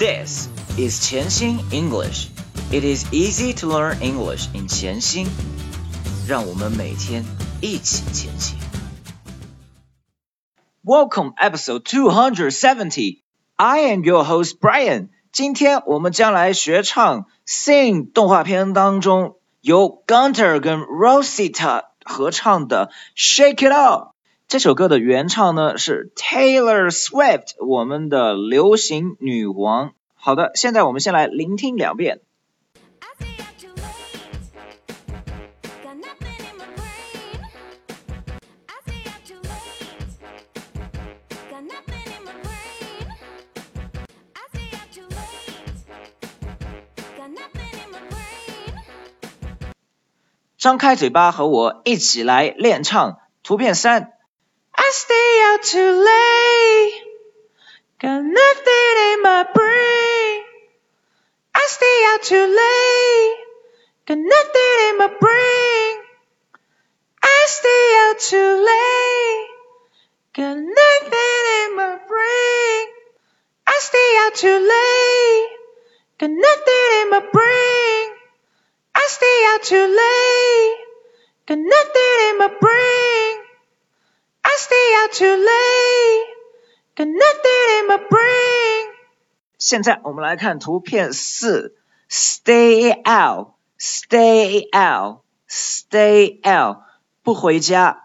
This is Qianxin English. It is easy to learn English in Qianxin. 让我们每天一起前行。Welcome episode 270. I am your host Brian. 今天我们将来学唱《Sing》动画片当中由 Gunter 跟 Rosita 合唱的《Shake It Off》。这首歌的原唱呢是 Taylor Swift，我们的流行女王。好的，现在我们先来聆听两遍。张开嘴巴和我一起来练唱。图片三。I stay out too late, got nothing in my brain. I stay out too late, got nothing in my brain. I stay out too late, got nothing in my brain. I stay out too late, got nothing in my brain. 现在我们来看图片四，stay out, stay out, stay out，不回家。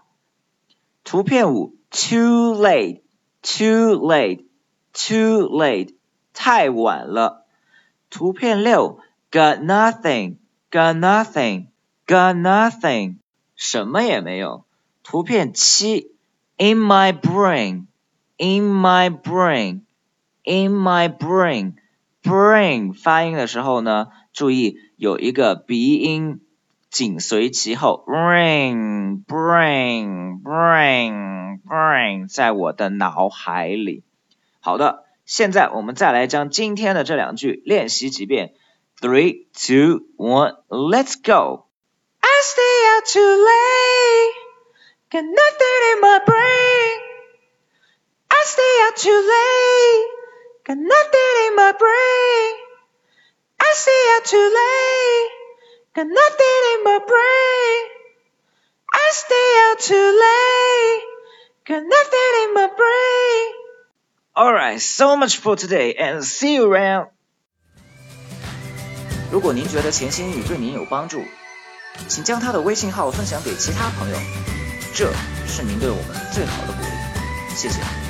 图片五，too late, too late, too late，太晚了。图片六，got nothing, got nothing, got nothing，什么也没有。图片七。in my brain, in my brain, in my brain, brain 发音的时候呢，注意有一个鼻音紧随其后，brain, brain, brain, brain，在我的脑海里。好的，现在我们再来将今天的这两句练习几遍。Three, two, one, let's go. I stay out too late. Got nothing in my brain. I stay out too late. Got nothing in my brain. I stay out too late. Got nothing in my brain. I stay out too late. Got nothing in my brain. Alright, so much for today and see you around. 如果您觉得钱新宇对您有帮助，请将他的微信号分享给其他朋友。这是您对我们最好的鼓励，谢谢。